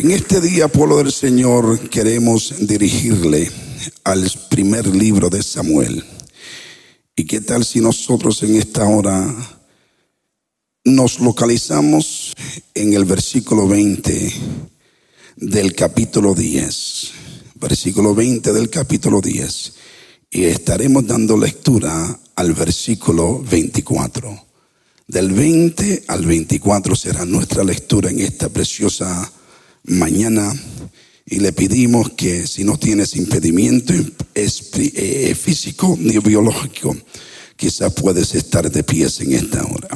En este día, pueblo del Señor, queremos dirigirle al primer libro de Samuel. ¿Y qué tal si nosotros en esta hora nos localizamos en el versículo 20 del capítulo 10? Versículo 20 del capítulo 10. Y estaremos dando lectura al versículo 24. Del 20 al 24 será nuestra lectura en esta preciosa mañana y le pedimos que si no tienes impedimento eh, físico ni biológico, quizá puedes estar de pies en esta hora.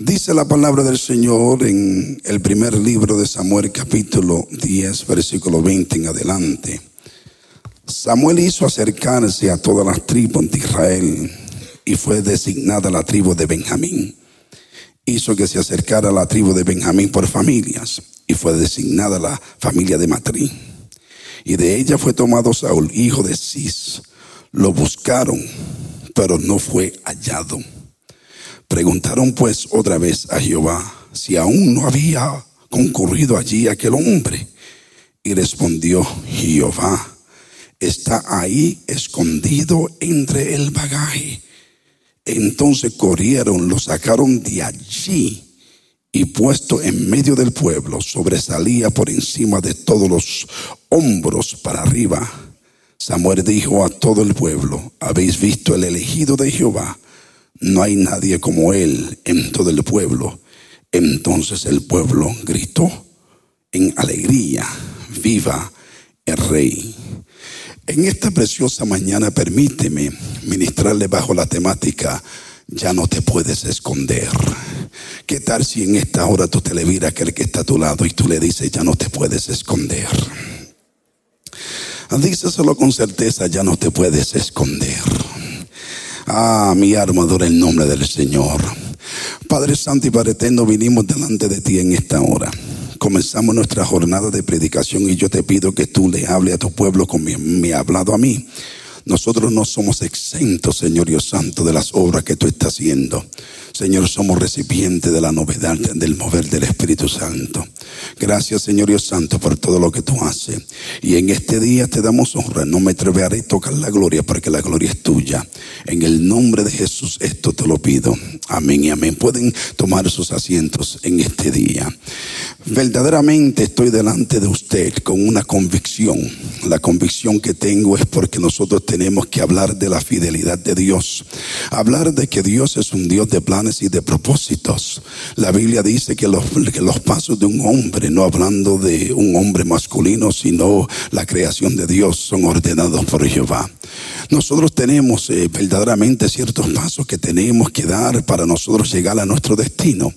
Dice la palabra del Señor en el primer libro de Samuel capítulo 10 versículo 20 en adelante. Samuel hizo acercarse a todas las tribus de Israel y fue designada la tribu de Benjamín. Hizo que se acercara la tribu de Benjamín por familias y fue designada la familia de Matrí. Y de ella fue tomado Saúl, hijo de Cis. Lo buscaron, pero no fue hallado. Preguntaron pues otra vez a Jehová si aún no había concurrido allí aquel hombre. Y respondió Jehová está ahí escondido entre el bagaje. Entonces corrieron, lo sacaron de allí y puesto en medio del pueblo, sobresalía por encima de todos los hombros para arriba. Samuel dijo a todo el pueblo, habéis visto el elegido de Jehová, no hay nadie como él en todo el pueblo. Entonces el pueblo gritó en alegría, viva el rey. En esta preciosa mañana permíteme ministrarle bajo la temática ya no te puedes esconder. ¿Qué tal si en esta hora tú te le miras aquel que está a tu lado y tú le dices ya no te puedes esconder? Díceselo con certeza, ya no te puedes esconder. Ah, mi armadura en nombre del Señor. Padre Santo y Padre Eterno, vinimos delante de ti en esta hora comenzamos nuestra jornada de predicación y yo te pido que tú le hables a tu pueblo como me ha hablado a mí. Nosotros no somos exentos, Señor Dios Santo, de las obras que tú estás haciendo. Señor, somos recipientes de la novedad del mover del Espíritu Santo. Gracias, Señor Dios Santo, por todo lo que tú haces. Y en este día te damos honra. No me atreveré a tocar la gloria, porque la gloria es tuya. En el nombre de Jesús, esto te lo pido. Amén y amén. Pueden tomar sus asientos en este día. Verdaderamente estoy delante de usted con una convicción. La convicción que tengo es porque nosotros tenemos que hablar de la fidelidad de Dios. Hablar de que Dios es un Dios de planes y de propósitos. La Biblia dice que los, que los pasos de un hombre, no hablando de un hombre masculino, sino la creación de Dios, son ordenados por Jehová. Nosotros tenemos eh, verdaderamente ciertos pasos que tenemos que dar para nosotros llegar a nuestro destino.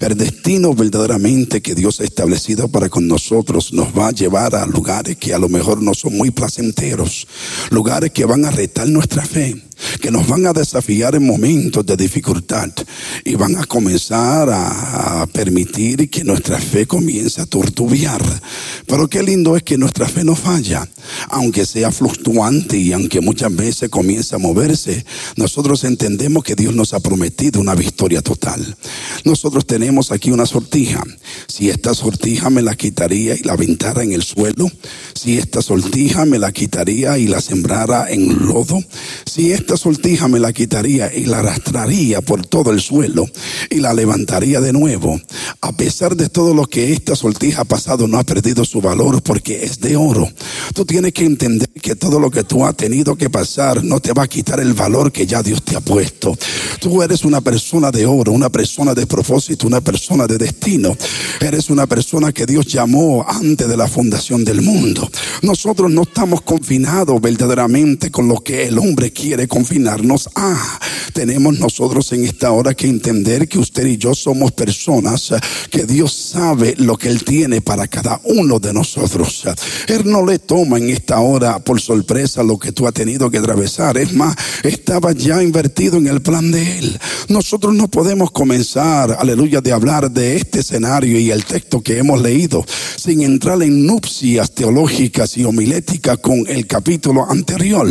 El destino verdaderamente que Dios ha establecido para con nosotros nos va a llevar a lugares que a lo mejor no son muy placenteros, lugares que van a retar nuestra fe que nos van a desafiar en momentos de dificultad y van a comenzar a, permitir que nuestra fe comience a tortubiar. Pero qué lindo es que nuestra fe no falla, aunque sea fluctuante y aunque muchas veces comience a moverse, nosotros entendemos que Dios nos ha prometido una victoria total. Nosotros tenemos aquí una sortija. Si esta sortija me la quitaría y la aventara en el suelo, si esta sortija me la quitaría y la sembrara en lodo, si esta sortija me la quitaría y la arrastraría por todo el suelo y la levantaría de nuevo. A pesar de todo lo que esta sortija ha pasado, no ha perdido su valor porque es de oro. Tú tienes que entender que todo lo que tú has tenido que pasar no te va a quitar el valor que ya Dios te ha puesto. Tú eres una persona de oro, una persona de propósito, una persona de destino. Eres una persona que Dios llamó antes de la fundación del mundo. Nosotros no estamos confinados verdaderamente con lo que el hombre quiere confinarnos a. Tenemos nosotros en esta hora que entender que usted y yo somos personas que Dios sabe lo que Él tiene para cada uno de nosotros. Él no le toma en esta hora por sorpresa lo que tú has tenido que atravesar. Es más, estaba ya invertido en el plan de Él. Nosotros no podemos comenzar, aleluya, de hablar de este escenario y el texto que hemos leído sin entrar en nupcias teológicas y homiléticas con el capítulo anterior.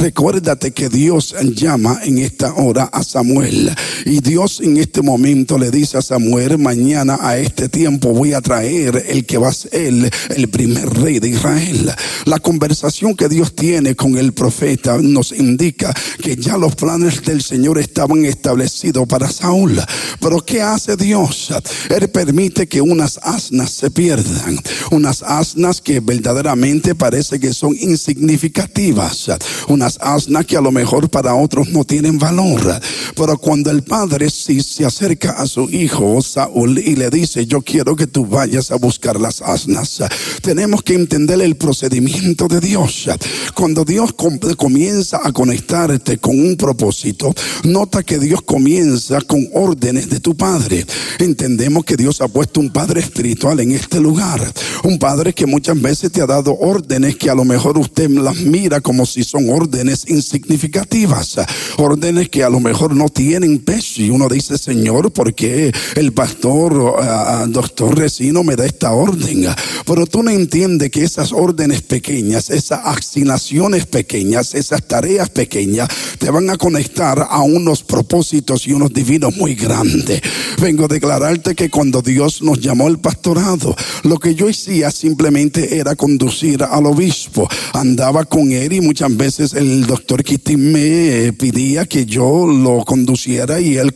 Recuérdate que Dios llama en esta hora a Samuel. Y Dios en este momento le dice a Samuel, mañana a este tiempo voy a traer el que va a ser el primer rey de Israel. La conversación que Dios tiene con el profeta nos indica que ya los planes del Señor estaban establecidos para Saúl. Pero ¿qué hace Dios? Él permite que unas asnas se pierdan. Unas asnas que verdaderamente parece que son insignificativas. Unas asnas que a lo mejor para otros no tienen valor. Pero cuando el padre sí se acerca a su hijo Saúl y le dice, yo quiero que tú vayas a buscar las asnas, tenemos que entender el procedimiento de Dios. Cuando Dios comienza a conectarte con un propósito, nota que Dios comienza con órdenes de tu padre. Entendemos que Dios ha puesto un padre espiritual en este lugar. Un padre que muchas veces te ha dado órdenes que a lo mejor usted las mira como si son órdenes insignificativas. Órdenes que a lo mejor no tienen peso. Y uno dice, Señor, ¿por qué el pastor, doctor Resino me da esta orden? Pero tú no entiendes que esas órdenes pequeñas, esas asignaciones pequeñas, esas tareas pequeñas, te van a conectar a unos propósitos y unos divinos muy grandes. Vengo a declararte que cuando Dios nos llamó al pastorado, lo que yo hacía simplemente era conducir al obispo. Andaba con él y muchas veces el doctor Kitty me pedía que yo lo conduciera y él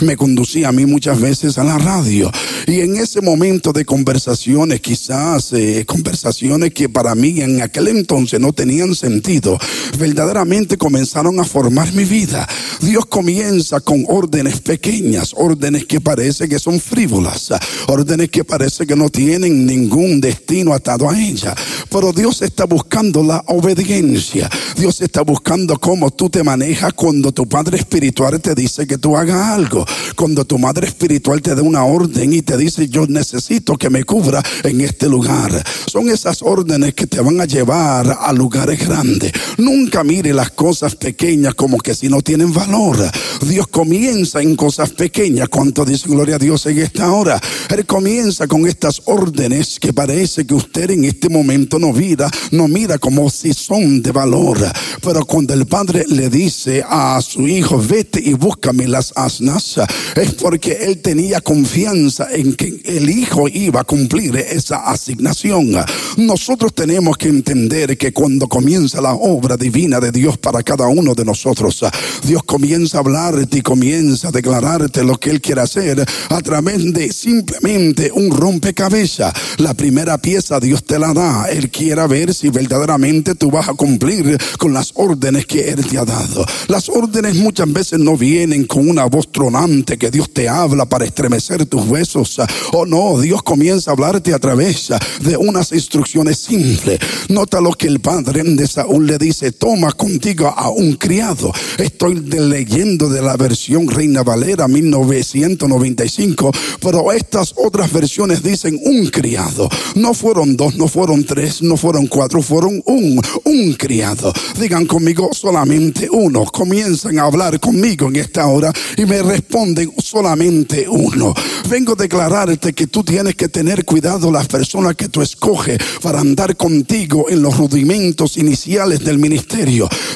me conducía a mí muchas veces a la radio. Y en ese momento de conversaciones, quizás eh, conversaciones que para mí en aquel entonces no tenían sentido, verdaderamente comenzaron a formar mi vida. Dios comienza con órdenes pequeñas, órdenes que parece que son frívolas, órdenes que parece que no tienen ningún destino atado a ella. Pero Dios está buscando la obediencia. Dios está buscando cómo tú te manejas cuando tu Padre Espiritual te dice que tú hagas algo. Cuando tu Madre Espiritual te da una orden y te dice yo necesito que me cubra en este lugar. Son esas órdenes que te van a llevar a lugares grandes. Nunca mire las cosas pequeñas como que si no tienen valor. Dios comienza en cosas pequeñas. ¿Cuánto dice gloria a Dios en esta hora? Él comienza con estas órdenes que parece que usted en este momento no mira, no mira como si son de valor. Pero cuando el padre le dice a su hijo, vete y búscame las asnas, es porque él tenía confianza en que el hijo iba a cumplir esa asignación. Nosotros tenemos que entender que cuando comienza la obra divina de Dios para cada uno de nosotros, Dios comienza a hablarte y comienza a declararte lo que Él quiere hacer a través de simplemente un rompecabezas. La primera pieza Dios te la da. Él quiere ver si verdaderamente tú vas a cumplir con las órdenes que Él te ha dado. Las órdenes muchas veces no vienen con una voz tronante que Dios te habla para estremecer tus huesos. Oh, no, Dios comienza a hablarte a través de unas instrucciones simples. Nota lo que el padre de Saúl le dice, toma contigo a un criado. Estoy leyendo de la versión Reina Valera 1995, pero estas otras versiones dicen un criado. No fueron dos, no fueron tres, no fueron cuatro, fueron un, un criado. Digan conmigo solamente uno. Comienzan a hablar conmigo en esta hora y me responden solamente uno. Vengo a declararte que tú tienes que tener cuidado las personas que tú escoges para andar contigo en los rudimentos iniciales del ministerio.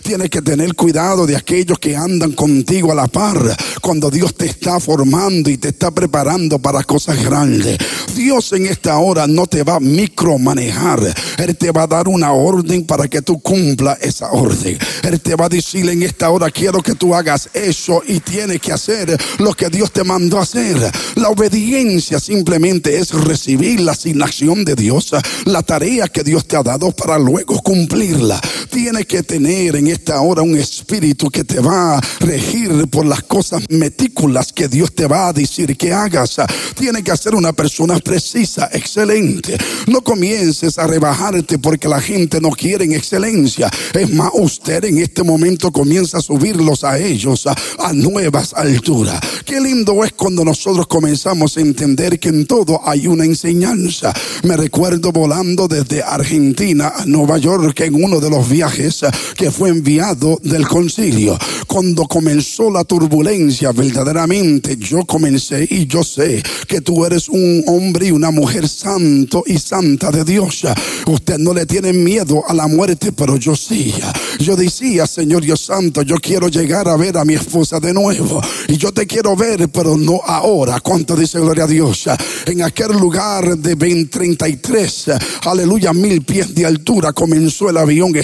Tienes que tener cuidado de aquellos que andan contigo a la par cuando Dios te está formando y te está preparando para cosas grandes. Dios en esta hora no te va a micromanejar. Él te va a dar una orden para que tú cumpla esa orden. Él te va a decir en esta hora quiero que tú hagas eso y tienes que hacer lo que Dios te mandó a hacer. La obediencia simplemente es recibir la asignación de Dios, la tarea que Dios te ha dado para luego cumplirla. Tienes que tener en esta hora un espíritu que te va a regir por las cosas metículas que Dios te va a decir que hagas. Tienes que ser una persona precisa, excelente. No comiences a rebajarte porque la gente no quiere excelencia. Es más, usted en este momento comienza a subirlos a ellos a nuevas alturas. Qué lindo es cuando nosotros comenzamos a entender que en todo hay una enseñanza. Me recuerdo volando desde Argentina a Nueva York en uno de los viajes que fue enviado del concilio. Cuando comenzó la turbulencia, verdaderamente yo comencé y yo sé que tú eres un hombre y una mujer santo y santa de Dios. Usted no le tiene miedo a la muerte, pero yo sí. Yo decía, Señor, Dios Santo, yo quiero llegar a ver a mi esposa de nuevo. Y yo te quiero ver, pero no ahora. ¿Cuánto dice gloria a Dios? En aquel lugar de 2033, aleluya, mil pies de altura, comenzó el avión a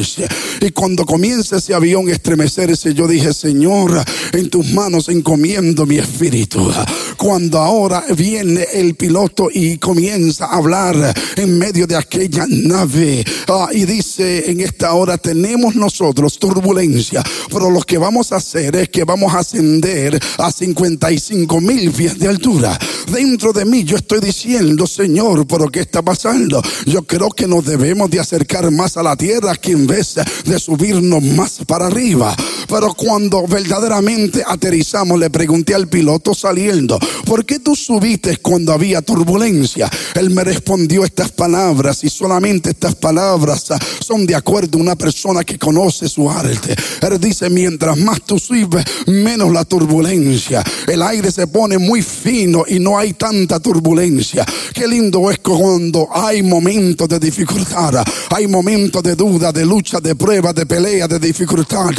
estremecerse. Y cuando comienza ese avión a estremecerse, yo dije, Señor, en tus manos encomiendo mi espíritu. Cuando ahora viene el piloto y comienza a hablar en medio de aquella nave ah, y dice en esta hora tenemos nosotros turbulencia, pero lo que vamos a hacer es que vamos a ascender a 55 mil pies de altura. Dentro de mí yo estoy diciendo, Señor, pero ¿qué está pasando? Yo creo que nos debemos de acercar más a la tierra que vez de subirnos más para arriba. Pero cuando verdaderamente aterrizamos, le pregunté al piloto saliendo, ¿por qué tú subiste cuando había turbulencia? Él me respondió estas palabras y solamente estas palabras son de acuerdo a una persona que conoce su arte. Él dice, mientras más tú subes, menos la turbulencia. El aire se pone muy fino y no hay tanta turbulencia. Qué lindo es cuando hay momentos de dificultad, hay momentos de duda, de lucha, de prueba, de pelea, de dificultad.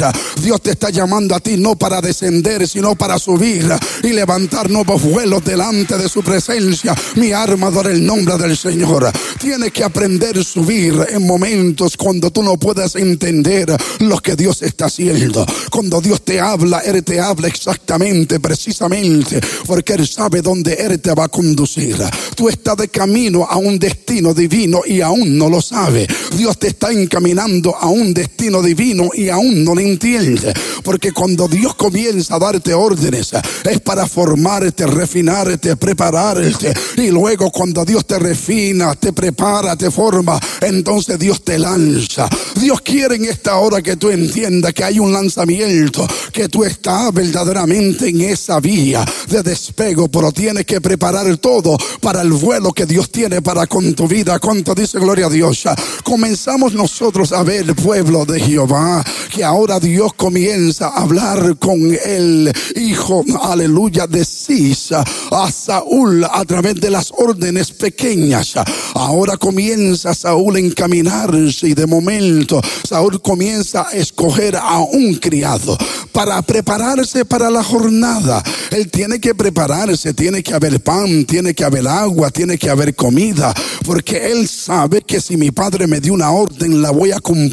Dios te está llamando a ti no para descender, sino para subir y levantar nuevos vuelos delante de su presencia. Mi arma adora el nombre del Señor. Tienes que aprender a subir en momentos cuando tú no puedas entender lo que Dios está haciendo. Cuando Dios te habla, Él te habla exactamente, precisamente, porque Él sabe dónde Él te va a conducir. Tú estás de camino a un destino divino y aún no lo sabes. Dios te está encaminando a un destino divino y aún no lo entiende. Porque cuando Dios comienza a darte órdenes, es para formarte, refinarte, prepararte. Y luego cuando Dios te refina, te prepara, te forma, entonces Dios te lanza. Dios quiere en esta hora que tú entiendas que hay un lanzamiento, que tú estás verdaderamente en esa vía de despego, pero tienes que preparar todo para el vuelo que Dios tiene para con tu vida. ¿Cuánto dice gloria a Dios? Comenzamos nosotros a ver el pueblo de Jehová, que ahora Dios comienza a hablar con el hijo, aleluya, de Sisa a Saúl a través de las órdenes pequeñas. Ahora comienza Saúl a encaminarse y de momento Saúl comienza a escoger a un criado para prepararse para la jornada. Él tiene que prepararse, tiene que haber pan, tiene que haber agua, tiene que haber comida, porque él sabe que si mi padre me dio una orden, la voy a cumplir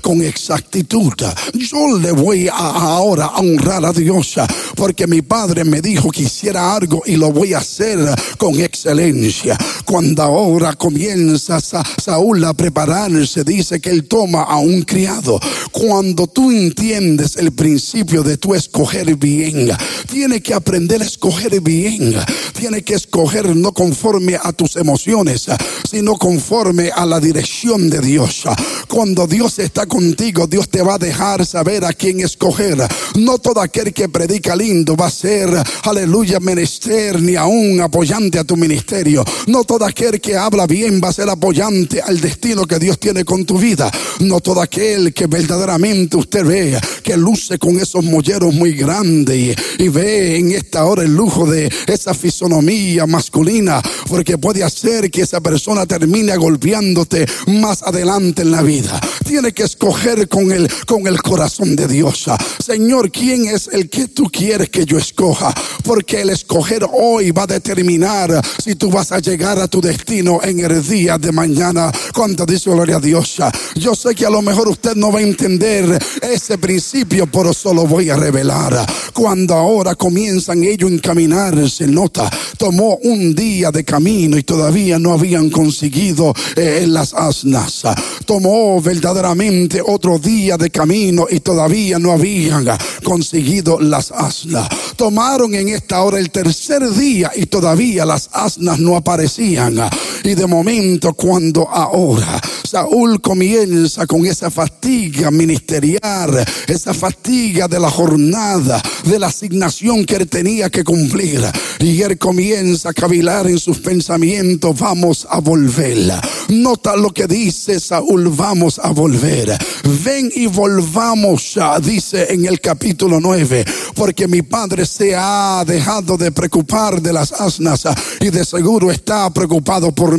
con exactitud. Yo le voy a, ahora honrar a Dios, porque mi padre me dijo que hiciera algo y lo voy a hacer con excelencia. Cuando ahora comienza Saúl a prepararse, dice que él toma a un criado. Cuando tú entiendes el principio de tu escoger bien, tiene que aprender a escoger bien. Tiene que escoger no conforme a tus emociones, sino conforme a la dirección de Dios. Dios está contigo, Dios te va a dejar saber a quién escoger. No todo aquel que predica lindo va a ser, aleluya, menester ni aún apoyante a tu ministerio. No todo aquel que habla bien va a ser apoyante al destino que Dios tiene con tu vida. No todo aquel que verdaderamente usted ve que luce con esos molleros muy grandes y, ve en esta hora el lujo de esa fisonomía masculina, porque puede hacer que esa persona termine golpeándote más adelante en la vida. Tiene que escoger con el, con el corazón de Dios. Señor, ¿quién es el que tú quieres que yo escoja? Porque el escoger hoy va a determinar si tú vas a llegar a tu destino en el día de mañana. Cuando dice gloria a Dios. Yo sé que a lo mejor usted no va a entender ese principio, pero solo voy a revelar. Cuando ahora comienzan ellos a encaminarse, nota, tomó un día de camino y todavía no habían conseguido eh, las asnas. Tomó verdaderamente otro día de camino y todavía no habían conseguido las asnas. Tomaron en esta hora el tercer día y todavía las asnas no aparecían. Y de momento cuando ahora Saúl comienza con esa fatiga ministerial, esa fatiga de la jornada, de la asignación que él tenía que cumplir. Y él comienza a cavilar en sus pensamientos, vamos a volver. Nota lo que dice Saúl, vamos a volver. Ven y volvamos, dice en el capítulo 9, porque mi padre se ha dejado de preocupar de las asnas y de seguro está preocupado por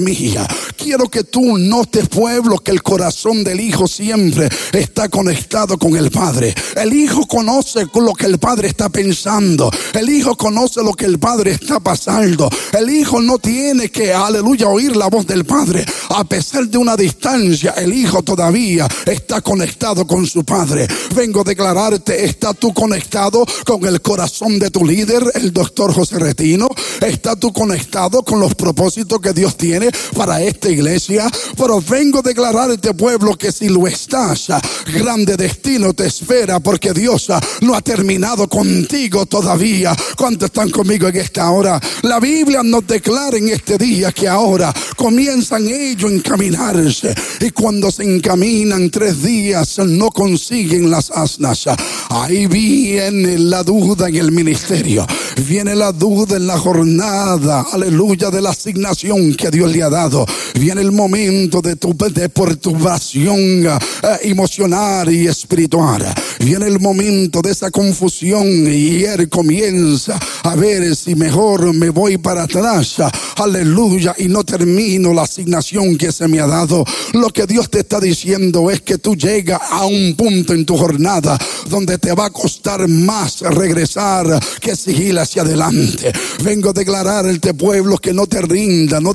quiero que tú notes, pueblo, que el corazón del hijo siempre está conectado con el padre. El hijo conoce lo que el padre está pensando. El hijo conoce lo que el padre está pasando. El hijo no tiene que, aleluya, oír la voz del padre. A pesar de una distancia, el hijo todavía está conectado con su padre. Vengo a declararte, ¿está tú conectado con el corazón de tu líder, el doctor José Retino? ¿Está tú conectado con los propósitos que Dios tiene para esta iglesia? Pero vengo a declararte, pueblo, que si lo estás, grande destino te espera porque Dios no ha terminado contigo todavía. ¿Cuántos están conmigo en esta hora? La Biblia nos declara en este día que ahora comienzan ellos a encaminarse y cuando se encaminan tres días no consiguen las asnas. Ahí viene la duda en el ministerio, viene la duda en la jornada, aleluya, de la asignación que Dios le ha dado. Viene el momento de tu de perturbación eh, emocional y espiritual. Viene el momento de esa confusión y él comienza a ver si mejor me voy para atrás. Aleluya. Y no termino la asignación que se me ha dado. Lo que Dios te está diciendo es que tú llegas a un punto en tu jornada donde te va a costar más regresar que seguir hacia adelante. Vengo a declarar este pueblo que no te rinda, no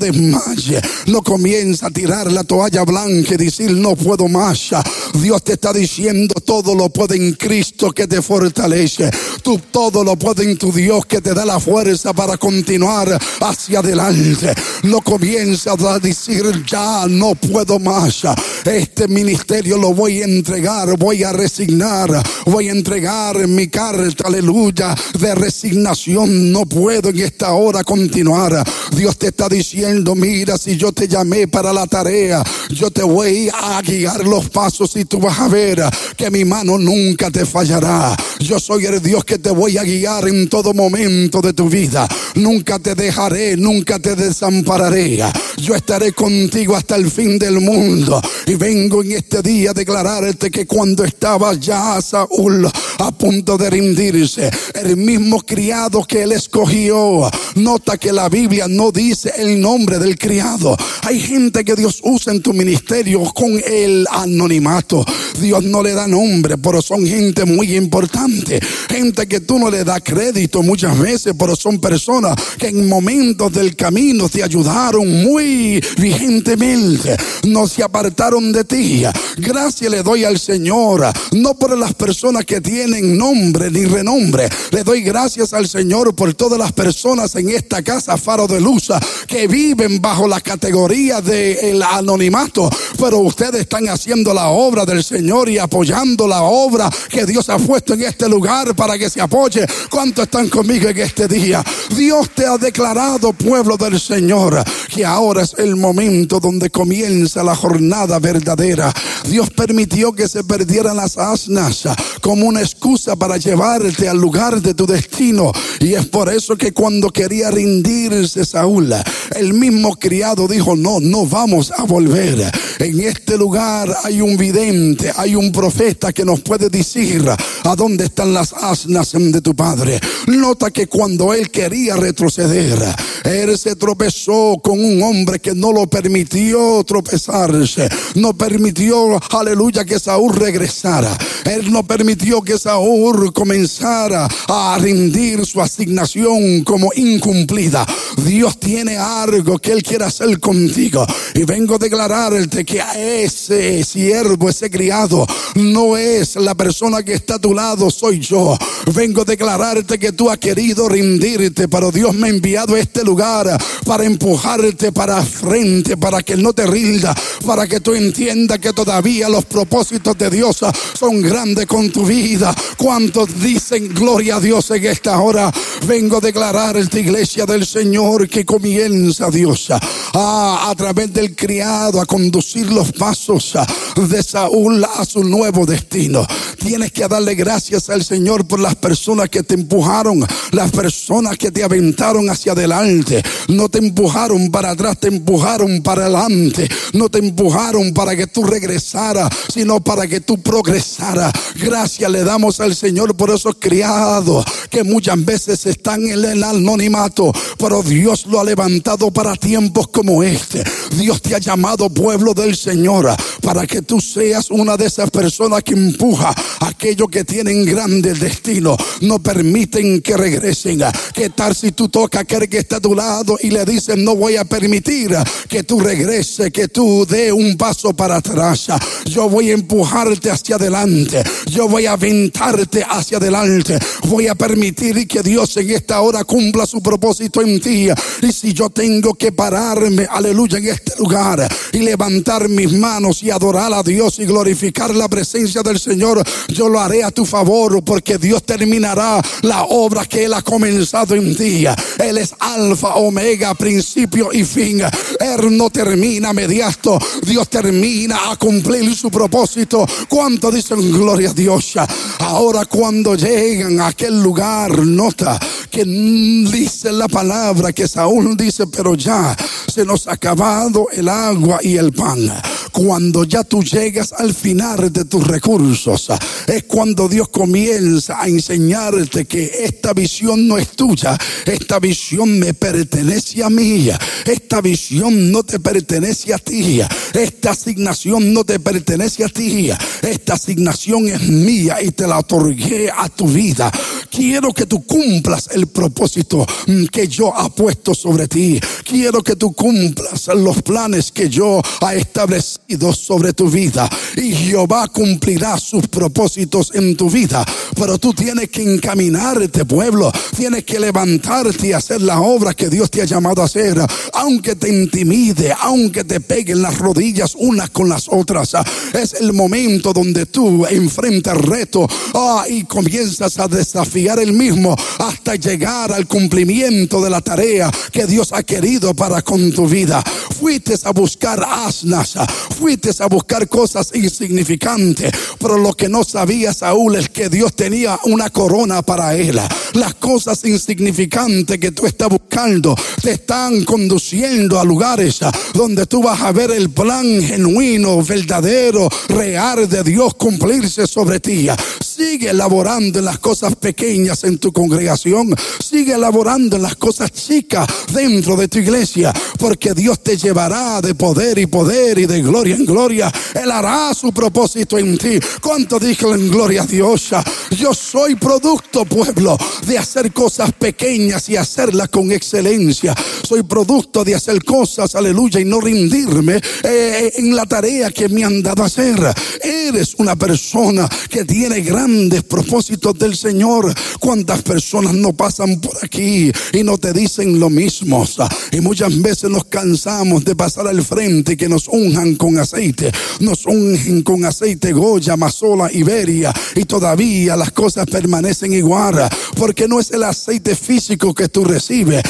no comienza a tirar la toalla blanca y decir no puedo más. Dios te está diciendo todo lo puede en Cristo que te fortalece. Tú todo lo puede en tu Dios que te da la fuerza para continuar hacia adelante. No comienzas a decir ya no puedo más. Este ministerio lo voy a entregar, voy a resignar, voy a entregar mi carta, aleluya, de resignación. No puedo en esta hora continuar. Dios te está diciendo, mira, si yo te llamé para la tarea, yo te voy a guiar los pasos y tú vas a ver que mi mano nunca te fallará. Yo soy el Dios que te voy a guiar en todo momento de tu vida. Nunca te dejaré, nunca te desampararé. Yo estaré contigo hasta el fin del mundo. Y vengo en este día a declararte que cuando estaba ya Saúl a punto de rendirse, el mismo criado que él escogió, nota que la Biblia no dice el nombre del criado. Hay gente que Dios usa en tu ministerio con el anonimato. Dios no le da nombre, pero son gente muy importante. Gente que tú no le das crédito muchas veces, pero son personas que en momentos del camino te ayudaron muy vigentemente. No se apartaron de ti. Gracias le doy al Señor, no por las personas que tienen nombre ni renombre. Le doy gracias al Señor por todas las personas en esta casa Faro de Luz que viven bajo la categoría del anonimato, pero ustedes están haciendo la obra del Señor y apoyando la obra que Dios ha puesto en este lugar para que se apoye. ¿Cuántos están conmigo en este día? Dios te ha declarado, pueblo del Señor, que ahora es el momento donde comienza la jornada verdadera. Dios permitió que se perdieran las asnas como una excusa para llevarte al lugar de tu destino. Y es por eso que cuando quería rendirse Saúl, el mismo criado dijo, no, no vamos a volver. En este lugar hay un vidente, hay un profeta que nos puede decir a dónde están las asnas de tu padre. Nota que cuando él quería retroceder, él se tropezó con un hombre que no lo permitió tropezarse. No permitió, aleluya, que Saúl regresara. Él no permitió que Saúl comenzara a rendir su asignación como incumplida. Dios tiene algo que Él quiere hacer contigo. Y vengo a declararte que a ese siervo, ese criado, no es la persona que está a tu lado, soy yo. Vengo a declararte que tú has querido rendirte, pero Dios me ha enviado a este lugar para empujarte para frente, para que no te rinda, para que tú entiendas que todavía los propósitos de Dios son grandes con tu vida. ¿Cuántos dicen gloria a Dios en esta hora? Vengo a declarar esta iglesia del Señor que comienza Dios a, a través del criado a conducir los pasos de Saúl a su nuevo destino. Tienes que darle gracias al Señor por las personas que te empujaron, las personas que te aventaron hacia adelante. No te empujaron para atrás, te empujaron para adelante. No te empujaron para que tú regresaras, sino para que tú progresaras. Gracias le damos al Señor por esos criados que muchas veces están en el anonimato, pero Dios lo ha levantado para tiempos como este. Dios te ha llamado pueblo del Señor para que tú seas una de esas personas que empuja a aquellos que tienen grandes destinos. No permiten que regresen. ¿Qué tal si tú tocas a aquel que está a tu lado y le dices no voy a permitir que tú regreses, que tú dé un paso para atrás? Yo voy a empujarte hacia adelante. Yo voy a aventarte hacia adelante. Voy a permitir que Dios en esta hora cumpla su propósito en ti. Y si yo tengo que aleluya, en este lugar y levantar mis manos y adorar a Dios y glorificar la presencia del Señor, yo lo haré a tu favor porque Dios terminará la obra que Él ha comenzado en ti. Él es alfa, omega, principio y fin. Él no termina mediato. Dios termina a cumplir su propósito. ¿Cuánto dicen gloria a Dios? Ahora cuando llegan a aquel lugar, nota que dice la palabra que Saúl dice, pero ya se nos ha acabado el agua y el pan. Cuando ya tú llegas al final de tus recursos, es cuando Dios comienza a enseñarte que esta visión no es tuya, esta visión me pertenece a mí, esta visión no te pertenece a ti, esta asignación no te pertenece a ti, esta asignación es mía y te la otorgué a tu vida. Quiero que tú cumplas el propósito que yo ha puesto sobre ti. Quiero que tú cumplas los planes que yo ha establecido sobre tu vida. Y Jehová cumplirá sus propósitos en tu vida. Pero tú tienes que encaminarte, pueblo. Tienes que levantarte y hacer la obra que Dios te ha llamado a hacer. Aunque te intimide, aunque te peguen las rodillas unas con las otras. Es el momento donde tú enfrentas reto ah, y comienzas a desafiar el mismo hasta llegar al cumplimiento de la tarea que Dios ha querido para con tu vida. Fuiste a buscar asnas, fuiste a buscar cosas insignificantes, pero lo que no sabía Saúl es que Dios tenía una corona para él. Las cosas insignificantes que tú estás buscando te están conduciendo a lugares donde tú vas a ver el plan genuino, verdadero, real de Dios cumplirse sobre ti. Sigue laborando en las cosas pequeñas en tu congregación. Sigue laborando en las cosas chicas dentro de tu iglesia. Porque Dios te llevará de poder y poder y de gloria en gloria. Él hará su propósito en ti. ¿Cuánto dijo en gloria a Dios? Yo soy producto, pueblo, de hacer cosas pequeñas y hacerlas con excelencia. Soy producto de hacer cosas, aleluya, y no rendirme eh, en la tarea que me han dado a hacer. Eres una persona que tiene gran grandes propósitos del Señor. ¿Cuántas personas no pasan por aquí y no te dicen lo mismo? Y muchas veces nos cansamos de pasar al frente y que nos unjan con aceite. Nos ungen con aceite Goya, Mazola, Iberia y todavía las cosas permanecen igual porque no es el aceite físico que tú recibes.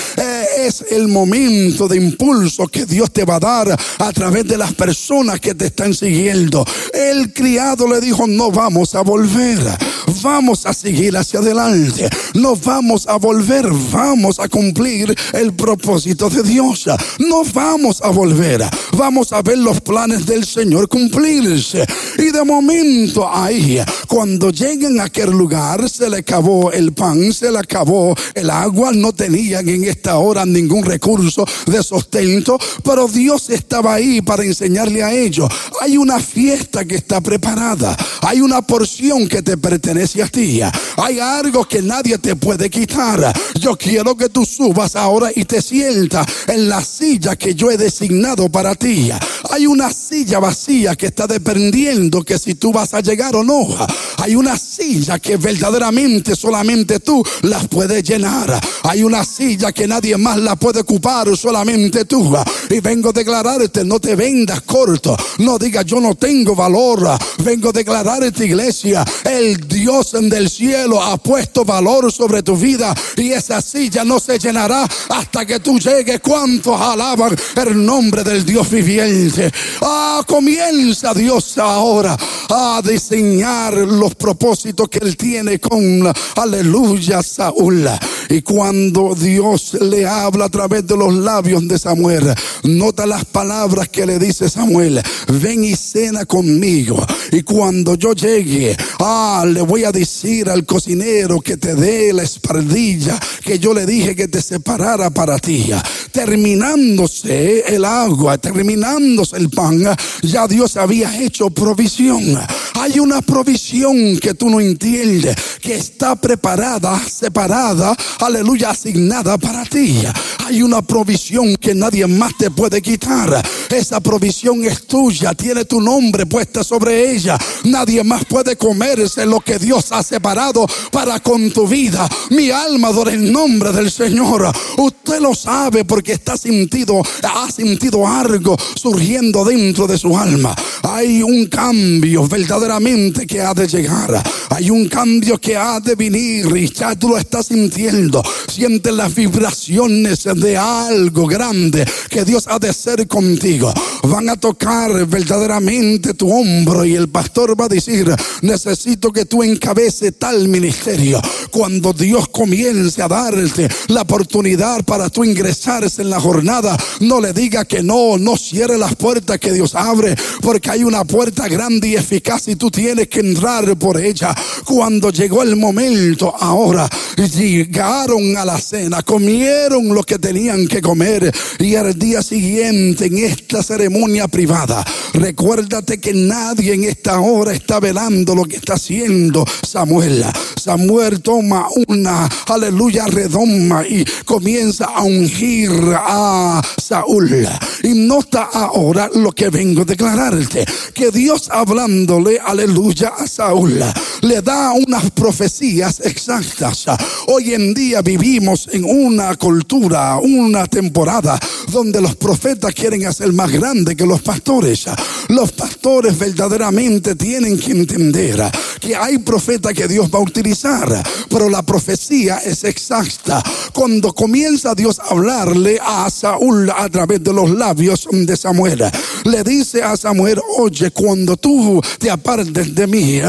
Es el momento de impulso que Dios te va a dar a través de las personas que te están siguiendo. El criado le dijo, no vamos a volver vamos a seguir hacia adelante, no vamos a volver, vamos a cumplir el propósito de Dios, no vamos a volver, vamos a ver los planes del Señor cumplirse. Y de momento ahí, cuando lleguen a aquel lugar, se le acabó el pan, se le acabó el agua, no tenían en esta hora ningún recurso de sustento, pero Dios estaba ahí para enseñarle a ellos. Hay una fiesta que está preparada, hay una porción que te pertenece Hay algo que nadie te puede quitar. Yo quiero que tú subas ahora y te sientas en la silla que yo he designado para ti. Hay una silla vacía que está dependiendo que si tú vas a llegar o no. Hay una silla que verdaderamente solamente tú las puedes llenar. Hay una silla que nadie más la puede ocupar, solamente tú. Y vengo a declararte, no te vendas corto. No digas yo no tengo valor. Vengo a declarar esta iglesia. El Dios del cielo ha puesto valor sobre tu vida. Y esa silla no se llenará hasta que tú llegues. ¿Cuántos alaban el nombre del Dios viviente? Ah, comienza Dios ahora a diseñar los propósitos que Él tiene con, aleluya, Saúl. Y cuando Dios le habla a través de los labios de Samuel, nota las palabras que le dice Samuel, ven y cena conmigo. Y cuando yo llegue, ah, le voy a decir al cocinero que te dé la espardilla que yo le dije que te separara para ti. Terminándose el agua, terminándose el pan, ya Dios había hecho provisión. Hay una provisión que tú no entiendes, que está preparada, separada, aleluya, asignada para ti. Hay una provisión que nadie más te puede quitar. Esa provisión es tuya, tiene tu nombre puesta sobre ella. Nadie más puede comerse lo que Dios ha separado para con tu vida. Mi alma adora el nombre del Señor. Usted lo sabe porque está sentido, ha sentido algo surgiendo dentro de su alma. Hay un cambio verdaderamente que ha de llegar. Hay un cambio que ha de venir y ya tú lo estás sintiendo. Siente las vibraciones de algo grande que Dios ha de hacer contigo. Van a tocar verdaderamente tu hombro y el pastor va a decir, necesito que tú encabeces tal ministerio. Cuando Dios comience a darte la oportunidad para tú ingresarse en la jornada, no le diga que no, no cierre las puertas que Dios abre, porque hay una puerta grande y eficaz y tú tienes que entrar por ella. Cuando llegó el momento, ahora llegaron a la cena, comieron lo que tenían que comer y al día siguiente en esta ceremonia privada, recuérdate que nadie en esta hora está velando lo que está haciendo Samuel. Samuel toma una, aleluya, redoma y comienza a ungir a Saúl. Y nota ahora lo que vengo a declararte, que Dios hablándole, aleluya, a Saúl, le da unas profecías exactas. Hoy en día vivimos en una cultura, una temporada donde los profetas quieren hacer más grande que los pastores. Los pastores verdaderamente tienen que entender que hay profetas que Dios va a utilizar, pero la profecía es exacta. Cuando comienza Dios a hablarle a Saúl a través de los labios de Samuel, le dice a Samuel, oye, cuando tú te apartes de mí,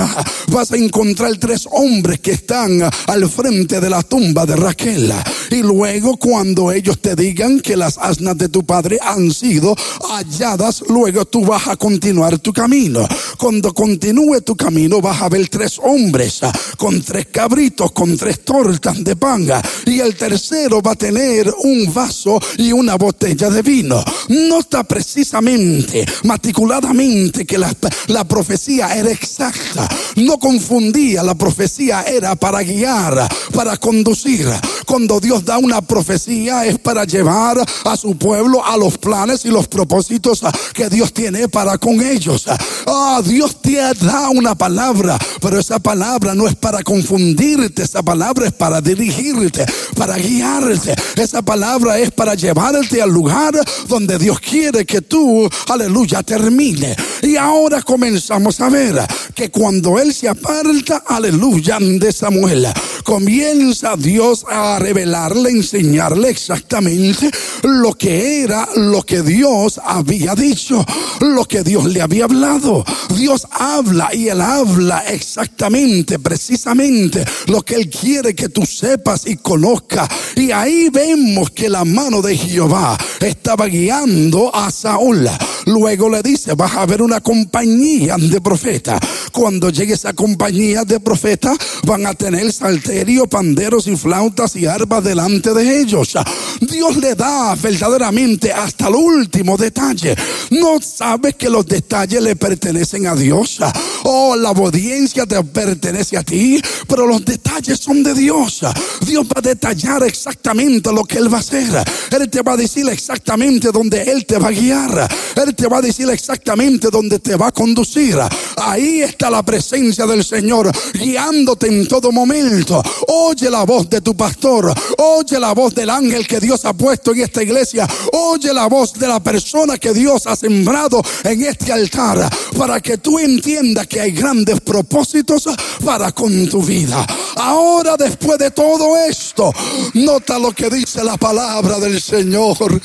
vas a encontrar tres hombres que están al frente de la tumba de Raquel. Y luego cuando ellos te digan que las asnas de tu padre han sido halladas, luego tú vas a continuar tu camino. Cuando continúe tu camino vas a ver tres hombres con tres cabritos, con tres tortas de panga. Y el tercero va a tener un vaso y una botella de vino. Nota precisamente, maticuladamente, que la, la profecía era exacta. No confundía, la profecía era para guiar, para conducir. Cuando Dios da una profecía es para llevar a su pueblo a los planes y los propósitos que Dios tiene para con ellos. Ah, Dios te da una palabra, pero esa palabra no es para confundirte, esa palabra es para dirigirte, para guiarte. Esa palabra es para llevarte al lugar donde Dios quiere que tú, aleluya, termine. Y ahora comenzamos a ver que cuando Él se aparta, aleluya, de Samuel, comienza Dios a revelarle, enseñarle exactamente lo que era, lo que Dios había dicho, lo que Dios le había hablado. Dios habla y Él habla exactamente, precisamente lo que Él quiere que tú sepas y conozcas. Y ahí vemos que la mano de Jehová estaba guiando a Saúl. Luego le dice, vas a ver una compañía de profetas. Cuando llegue esa compañía de profetas, van a tener salterio, panderos y flautas y arpas delante de ellos. Dios le da verdaderamente hasta el último detalle. No sabes que los detalles le pertenecen a Dios. Oh, la audiencia te pertenece a ti, pero los detalles son de Dios. Dios va a detallar exactamente lo que Él va a hacer. Él te va a decir exactamente dónde Él te va a guiar. Él te va a decir exactamente dónde te va a conducir. Ahí está la presencia del Señor guiándote en todo momento. Oye la voz de tu pastor, oye la voz del ángel que Dios ha puesto en esta iglesia, oye la voz de la persona que Dios ha sembrado en este altar para que tú entiendas que hay grandes propósitos para con tu vida. Ahora después de todo esto, nota lo que dice la palabra del Señor.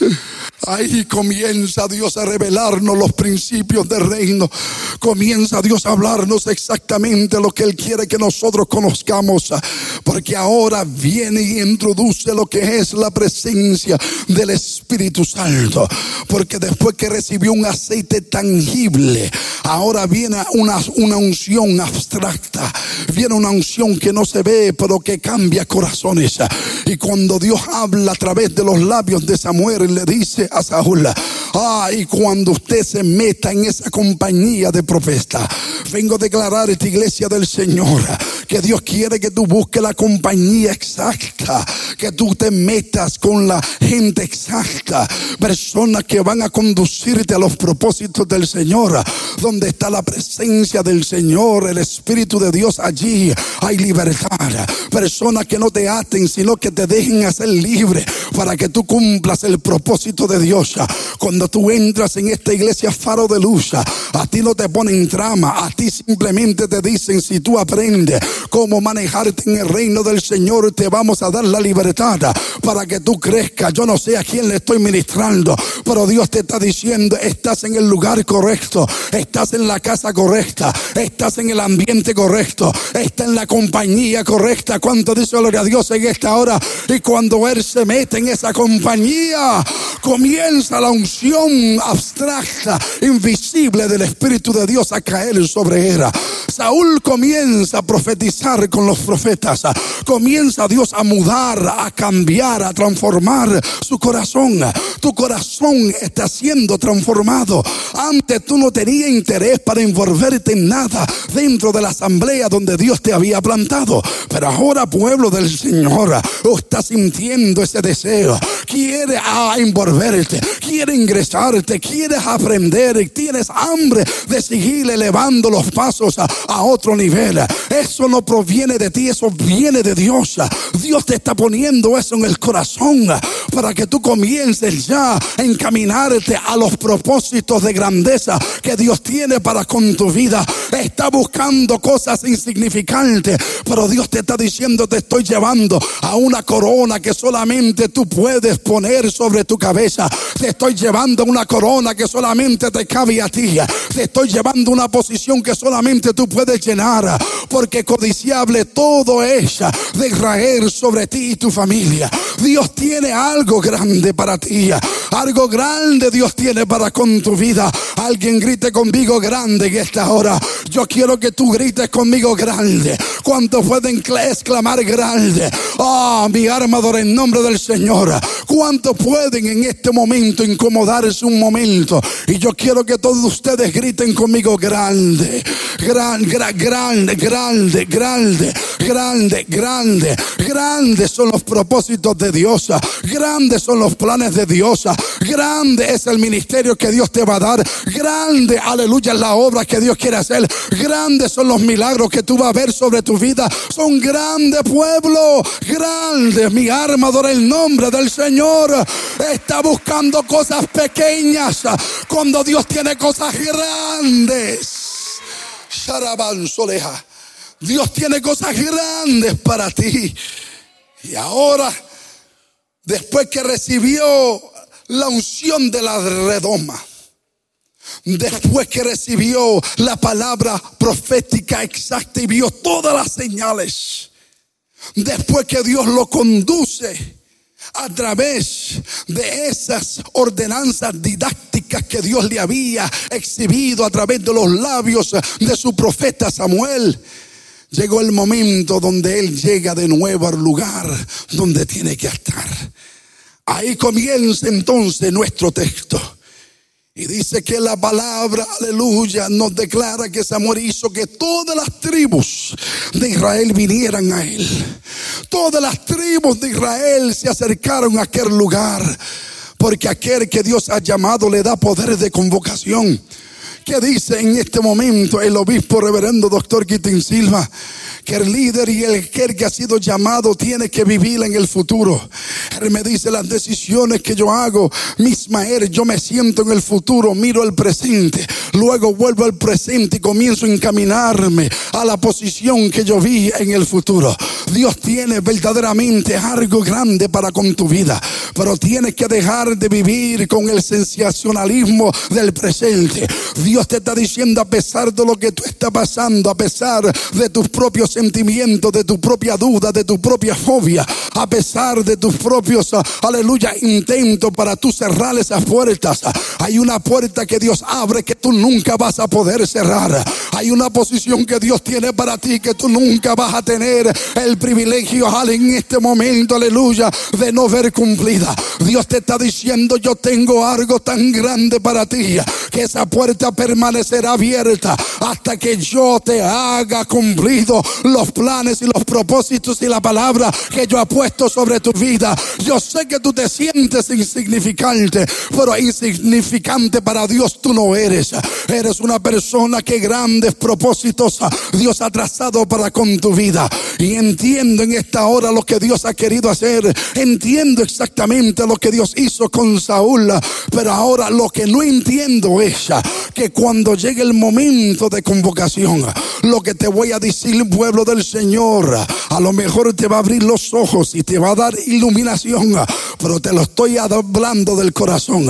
Ahí comienza Dios a revelarnos los principios del reino. Comienza Dios a hablarnos exactamente lo que Él quiere que nosotros conozcamos. Porque ahora viene y introduce lo que es la presencia del Espíritu Santo. Porque después que recibió un aceite tangible, ahora viene una, una unción abstracta. Viene una unción que no se ve, pero que cambia corazones. Y cuando Dios habla a través de los labios de Samuel, le dice, a Saúl. Ay, cuando usted se meta en esa compañía de profeta, vengo a declarar esta iglesia del Señor que Dios quiere que tú busques la compañía exacta, que tú te metas con la gente exacta, personas que van a conducirte a los propósitos del Señor, donde está la presencia del Señor, el Espíritu de Dios allí, hay libertad, personas que no te aten, sino que te dejen hacer libre para que tú cumplas el propósito de Dios. Cuando tú entras en esta iglesia faro de luz, a ti no te ponen trama, a ti simplemente te dicen si tú aprendes cómo manejarte en el reino del Señor, te vamos a dar la libertad para que tú crezcas. Yo no sé a quién le estoy ministrando, pero Dios te está diciendo, estás en el lugar correcto, estás en la casa correcta, estás en el ambiente correcto, estás en la compañía correcta. ¿Cuánto dice gloria a Dios en esta hora? Y cuando Él se mete en esa compañía, comienza la unción abstracta, invisible del Espíritu de Dios a caer sobre él. Saúl comienza a profetizar con los profetas. Comienza Dios a mudar, a cambiar, a transformar su corazón. Tu corazón está siendo transformado. Antes tú no tenías interés para envolverte en nada dentro de la asamblea donde Dios te había plantado. Pero ahora, pueblo del Señor, está sintiendo ese deseo. Quiere envolverte, quiere ingresarte, quieres aprender, tienes hambre de seguir elevando los pasos a, a otro nivel. Eso no proviene de ti, eso viene de Dios. Dios te está poniendo eso en el corazón para que tú comiences ya a encaminarte a los propósitos de grandeza que Dios tiene para con tu vida. Está buscando cosas insignificantes, pero Dios te está diciendo, te estoy llevando a una corona que solamente tú puedes poner sobre tu cabeza. Te estoy llevando a una corona que solamente te cabe a ti. Te estoy llevando una posición que solamente tú puedes llenar, porque codiciable todo es de Israel sobre ti y tu familia. Dios tiene algo grande para ti, algo grande Dios tiene para con tu vida. Alguien grite conmigo grande en esta hora. Yo quiero que tú grites conmigo grande. ¿Cuántos pueden exclamar grande? Ah, mi armador en nombre del Señor. ¿Cuántos pueden en este momento incomodarse un momento? Y yo quiero que todos ustedes griten conmigo grande, grande, grande, grande, grande, grande, grande. Grandes son los propósitos de Dios. Grandes son los planes de Dios. Grande es el ministerio que Dios te va a dar. Grande, aleluya, es la obra que Dios quiere hacer. Grandes son los milagros que tú vas a ver sobre tu vida. Son grandes pueblo. Grande, mi arma adora el nombre del Señor. Está buscando cosas pequeñas cuando Dios tiene cosas grandes. Dios tiene cosas grandes para ti. Y ahora, después que recibió la unción de la redoma, después que recibió la palabra profética exacta y vio todas las señales, después que Dios lo conduce a través de esas ordenanzas didácticas que Dios le había exhibido a través de los labios de su profeta Samuel. Llegó el momento donde él llega de nuevo al lugar donde tiene que estar. Ahí comienza entonces nuestro texto. Y dice que la palabra, aleluya, nos declara que Samuel hizo que todas las tribus de Israel vinieran a él. Todas las tribus de Israel se acercaron a aquel lugar Porque aquel que Dios ha llamado le da poder de convocación. ¿Qué dice en este momento el obispo reverendo doctor Quitín Silva? Que el líder y el que ha sido llamado tiene que vivir en el futuro. Él me dice las decisiones que yo hago, misma él, yo me siento en el futuro, miro el presente, luego vuelvo al presente y comienzo a encaminarme a la posición que yo vi en el futuro. Dios tiene verdaderamente algo grande para con tu vida, pero tienes que dejar de vivir con el sensacionalismo del presente. Dios te está diciendo a pesar de lo que tú estás pasando, a pesar de tus propios sentimientos, de tu propia duda, de tu propia fobia, a pesar de tus propios, ah, aleluya, intentos para tú cerrar esas puertas. Hay una puerta que Dios abre que tú nunca vas a poder cerrar. Hay una posición que Dios tiene para ti que tú nunca vas a tener el privilegio, en este momento, aleluya, de no ver cumplida. Dios te está diciendo, yo tengo algo tan grande para ti, que esa puerta permanecerá abierta hasta que yo te haga cumplido los planes y los propósitos y la palabra que yo he puesto sobre tu vida. Yo sé que tú te sientes insignificante, pero insignificante para Dios tú no eres. Eres una persona que grandes propósitos Dios ha trazado para con tu vida. Y entiendo en esta hora lo que Dios ha querido hacer. Entiendo exactamente lo que Dios hizo con Saúl. Pero ahora lo que no entiendo es que cuando llegue el momento de convocación, lo que te voy a decir, pueblo del Señor, a lo mejor te va a abrir los ojos y te va a dar iluminación, pero te lo estoy hablando del corazón.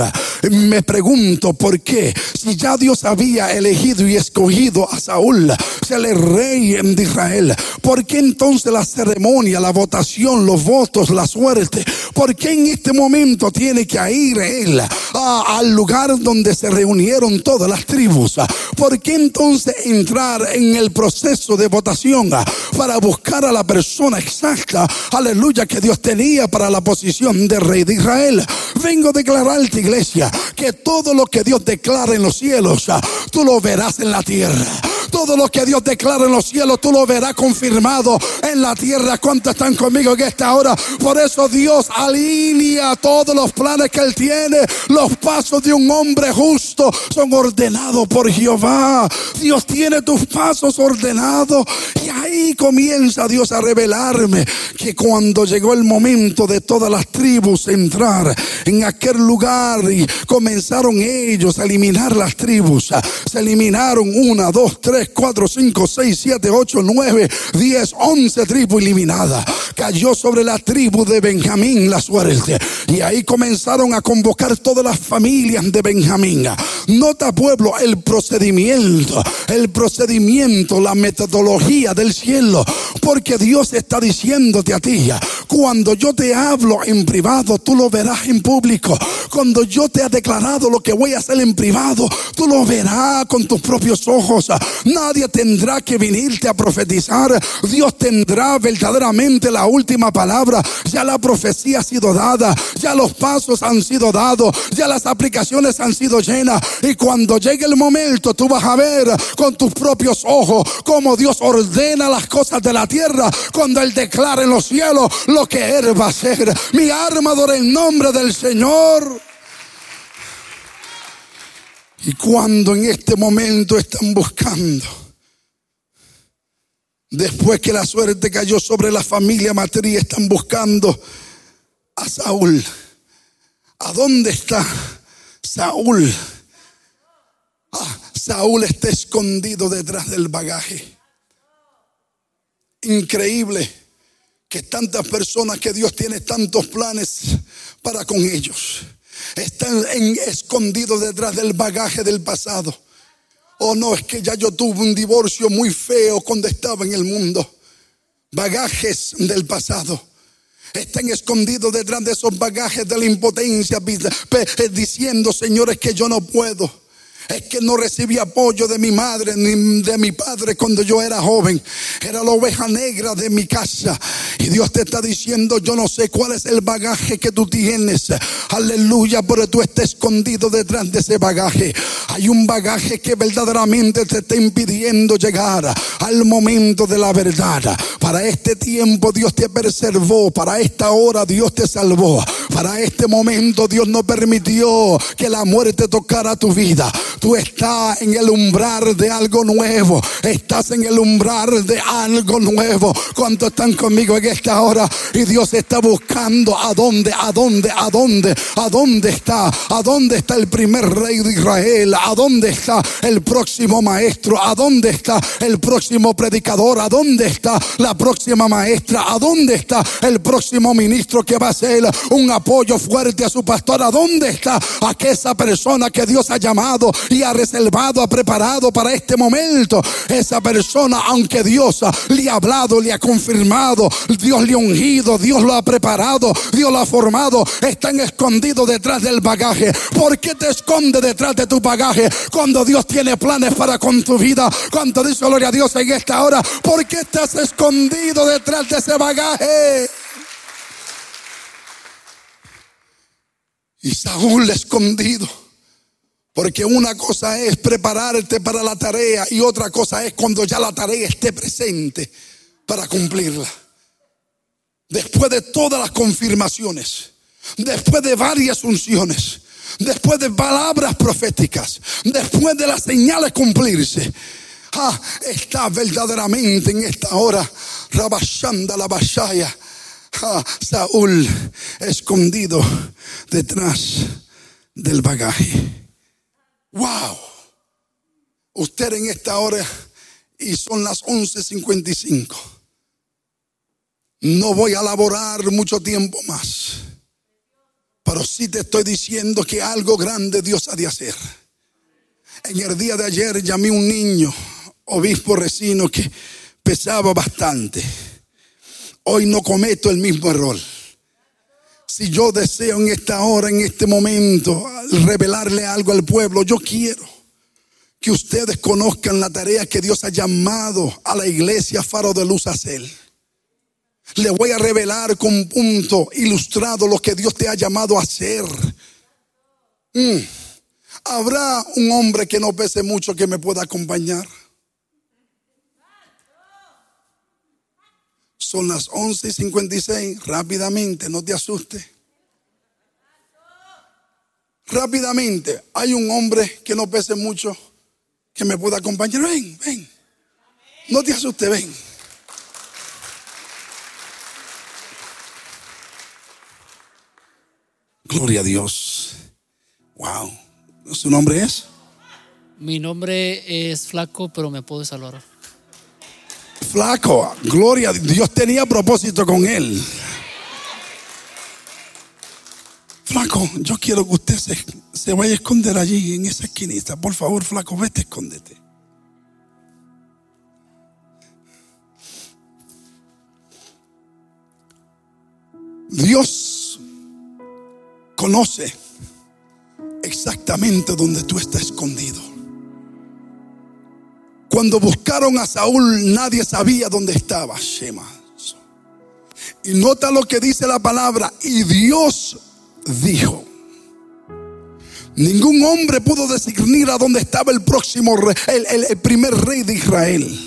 Me pregunto por qué, si ya Dios había elegido y escogido a Saúl, se le rey de Israel, ¿por qué entonces la ceremonia, la votación, los votos, la suerte? ¿Por qué en este momento tiene que ir él al lugar donde se reunieron todas las tribus. ¿Por qué entonces entrar en el proceso de votación para buscar a la persona exacta, aleluya, que Dios tenía para la posición de rey de Israel? Vengo a declararte, iglesia, que todo lo que Dios declara en los cielos, tú lo verás en la tierra. Todo lo que Dios declara en los cielos, tú lo verás confirmado en la tierra. ¿Cuántos están conmigo en esta hora? Por eso Dios alinea todos los planes que Él tiene. Los pasos de un hombre justo son ordenados por Jehová. Dios tiene tus pasos ordenados. Y ahí comienza Dios a revelarme que cuando llegó el momento de todas las tribus entrar en aquel lugar y comenzaron ellos a eliminar las tribus. Se eliminaron una, dos, tres 4, 5, 6, 7, 8, 9, 10, 11 tribus eliminadas. Cayó sobre la tribu de Benjamín la suerte. Y ahí comenzaron a convocar todas las familias de Benjamín. Nota pueblo el procedimiento, el procedimiento, la metodología del cielo. Porque Dios está diciéndote a ti, cuando yo te hablo en privado, tú lo verás en público. Cuando yo te he declarado lo que voy a hacer en privado, tú lo verás con tus propios ojos. Nadie tendrá que venirte a profetizar. Dios tendrá verdaderamente la última palabra. Ya la profecía ha sido dada. Ya los pasos han sido dados. Ya las aplicaciones han sido llenas. Y cuando llegue el momento, tú vas a ver con tus propios ojos cómo Dios ordena las cosas de la tierra. Cuando Él declara en los cielos lo que Él va a hacer. Mi arma adora el nombre del Señor. Y cuando en este momento están buscando, después que la suerte cayó sobre la familia matriz, están buscando a Saúl. ¿A dónde está Saúl? Ah, Saúl está escondido detrás del bagaje. Increíble que tantas personas que Dios tiene tantos planes para con ellos están escondidos detrás del bagaje del pasado. Oh, no, es que ya yo tuve un divorcio muy feo cuando estaba en el mundo. Bagajes del pasado. Están escondidos detrás de esos bagajes de la impotencia, diciendo, señores, que yo no puedo. Es que no recibí apoyo de mi madre ni de mi padre cuando yo era joven. Era la oveja negra de mi casa. Y Dios te está diciendo, yo no sé cuál es el bagaje que tú tienes. Aleluya, pero tú estás escondido detrás de ese bagaje. Hay un bagaje que verdaderamente te está impidiendo llegar al momento de la verdad. Para este tiempo Dios te preservó, para esta hora Dios te salvó, para este momento Dios no permitió que la muerte tocara tu vida. Tú estás en el umbral de algo nuevo, estás en el umbral de algo nuevo. ¿Cuántos están conmigo en esta hora? Y Dios está buscando a dónde, a dónde, a dónde, a dónde está, a dónde está el primer rey de Israel, a dónde está el próximo maestro, a dónde está el próximo predicador, a dónde está la próxima maestra, a dónde está el próximo ministro que va a ser un apoyo fuerte a su pastor, a dónde está aquella persona que Dios ha llamado y ha reservado, ha preparado para este momento. Esa persona, aunque Dios le ha hablado, le ha confirmado, Dios le ha ungido, Dios lo ha preparado, Dios lo ha formado, están escondidos detrás del bagaje. ¿Por qué te esconde detrás de tu bagaje cuando Dios tiene planes para con tu vida? Cuando dice gloria a Dios en esta hora, ¿por qué estás escondido detrás de ese bagaje? Y Saúl escondido. Porque una cosa es prepararte para la tarea y otra cosa es cuando ya la tarea esté presente para cumplirla. Después de todas las confirmaciones, después de varias unciones, después de palabras proféticas, después de las señales cumplirse, ah, está verdaderamente en esta hora rabashanda la bashaya. Ah, Saúl escondido detrás del bagaje. Wow. Usted en esta hora y son las 11:55. No voy a laborar mucho tiempo más. Pero sí te estoy diciendo que algo grande Dios ha de hacer. En el día de ayer llamé a un niño, obispo recino, que pesaba bastante. Hoy no cometo el mismo error. Si yo deseo en esta hora, en este momento, revelarle algo al pueblo, yo quiero que ustedes conozcan la tarea que Dios ha llamado a la iglesia Faro de Luz a hacer. Le voy a revelar con punto ilustrado lo que Dios te ha llamado a hacer. Mm. ¿Habrá un hombre que no pese mucho que me pueda acompañar? Son las 11 y 56. Rápidamente, no te asustes. Rápidamente, hay un hombre que no pese mucho que me pueda acompañar. Ven, ven. No te asustes, ven. Gloria a Dios. Wow. ¿Su nombre es? Mi nombre es Flaco, pero me puedo saludar. Flaco, gloria Dios. tenía propósito con él. Flaco, yo quiero que usted se, se vaya a esconder allí en esa esquinita. Por favor, Flaco, vete, escóndete. Dios conoce exactamente donde tú estás escondido. Cuando buscaron a Saúl, nadie sabía dónde estaba Shema. Y nota lo que dice la palabra. Y Dios dijo. Ningún hombre pudo discernir a dónde estaba el próximo rey, el, el primer rey de Israel.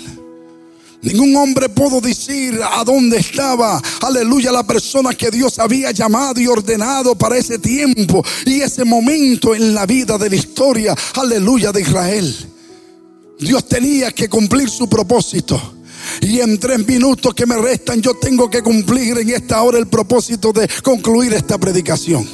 Ningún hombre pudo decir a dónde estaba, aleluya, la persona que Dios había llamado y ordenado para ese tiempo y ese momento en la vida de la historia, aleluya, de Israel. Dios tenía que cumplir su propósito. Y en tres minutos que me restan, yo tengo que cumplir en esta hora el propósito de concluir esta predicación.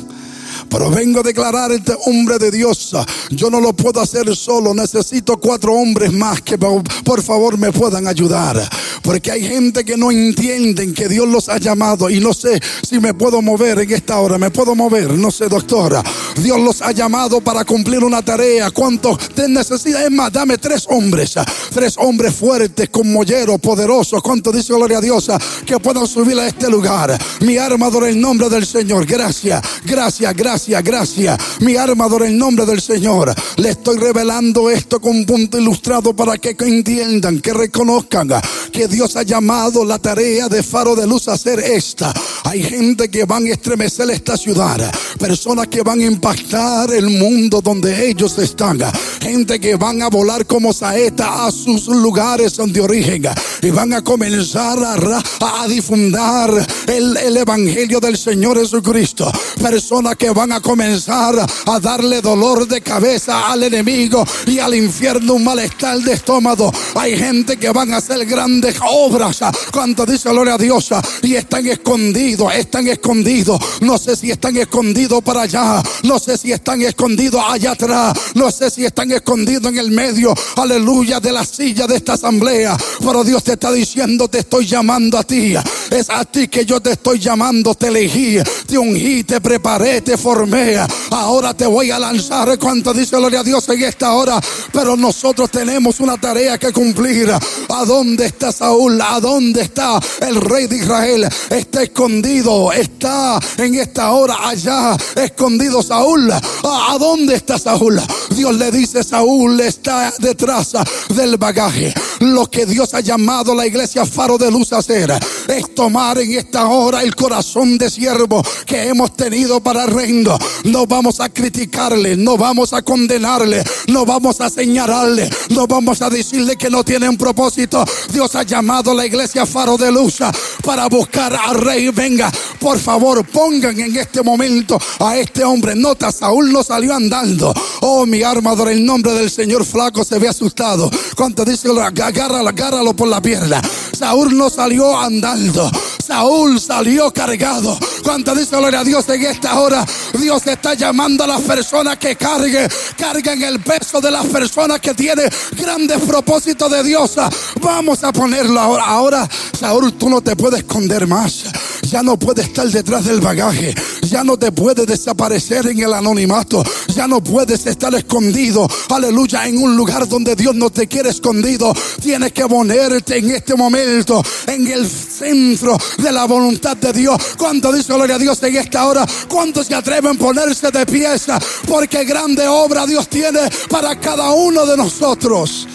Pero vengo a declarar este hombre de Dios. Yo no lo puedo hacer solo. Necesito cuatro hombres más que por favor me puedan ayudar. Porque hay gente que no entienden que Dios los ha llamado. Y no sé si me puedo mover en esta hora. Me puedo mover. No sé, doctora. Dios los ha llamado para cumplir una tarea. ¿Cuánto te necesita? Es más, dame tres hombres. Tres hombres fuertes, con molleros, poderosos. ¿Cuánto dice gloria a Dios? Que puedan subir a este lugar. Mi armador en nombre del Señor. Gracias, gracias, gracias gracias. Mi armador en nombre del Señor. Le estoy revelando esto con un punto ilustrado para que entiendan, que reconozcan que Dios ha llamado la tarea de faro de luz a hacer esta. Hay gente que van a estremecer esta ciudad. Personas que van a impactar el mundo donde ellos están. Gente que van a volar como saeta a sus lugares de origen y van a comenzar a, a difundar el, el evangelio del Señor Jesucristo. Personas que van a comenzar a darle dolor de cabeza al enemigo y al infierno un malestar de estómago. Hay gente que van a hacer grandes obras. Cuando dice gloria a Dios y están escondidos, están escondidos. No sé si están escondidos para allá, no sé si están escondidos allá atrás, no sé si están escondidos en el medio, aleluya, de la silla de esta asamblea. Pero Dios te está diciendo, te estoy llamando a ti. Es a ti que yo te estoy llamando, te elegí, te ungí, te preparé, te formé. Ahora te voy a lanzar. Cuanto dice gloria a Dios en esta hora. Pero nosotros tenemos una tarea que cumplir. ¿A dónde está Saúl? ¿A dónde está el rey de Israel? Está escondido. Está en esta hora allá escondido Saúl. ¿A dónde está Saúl? Dios le dice, Saúl está detrás del bagaje. Lo que Dios ha llamado la iglesia faro de luz a hacer es tomar en esta hora el corazón de siervo que hemos tenido para el reino. No vamos a criticarle, no vamos a condenarle, no vamos a señalarle, no vamos a decirle que no tiene un propósito. Dios ha llamado la iglesia faro de luz para buscar al rey. Venga, por favor, pongan en este momento a este hombre. Nota, Saúl no salió andando. Oh, mi armador, el nombre del Señor flaco se ve asustado. Cuando dice, agárralo, agárralo por la pierna. Saúl no salió andando. Saúl salió cargado. Cuando dice gloria a Dios en esta hora, Dios está llamando a las personas que carguen, carguen el peso de las personas que tienen grandes propósitos de Dios. Vamos a ponerlo ahora. Ahora, Saúl, tú no te puedes esconder más. Ya no puedes estar detrás del bagaje. Ya no te puedes desaparecer en el anonimato. Ya no puedes estar escondido. Aleluya. En un lugar donde Dios no te quiere escondido. Tienes que ponerte en este momento en el centro de la voluntad de Dios. Cuando dice gloria a Dios en esta hora, ¿cuántos se atreven a ponerse de pieza? Porque grande obra Dios tiene para cada uno de nosotros.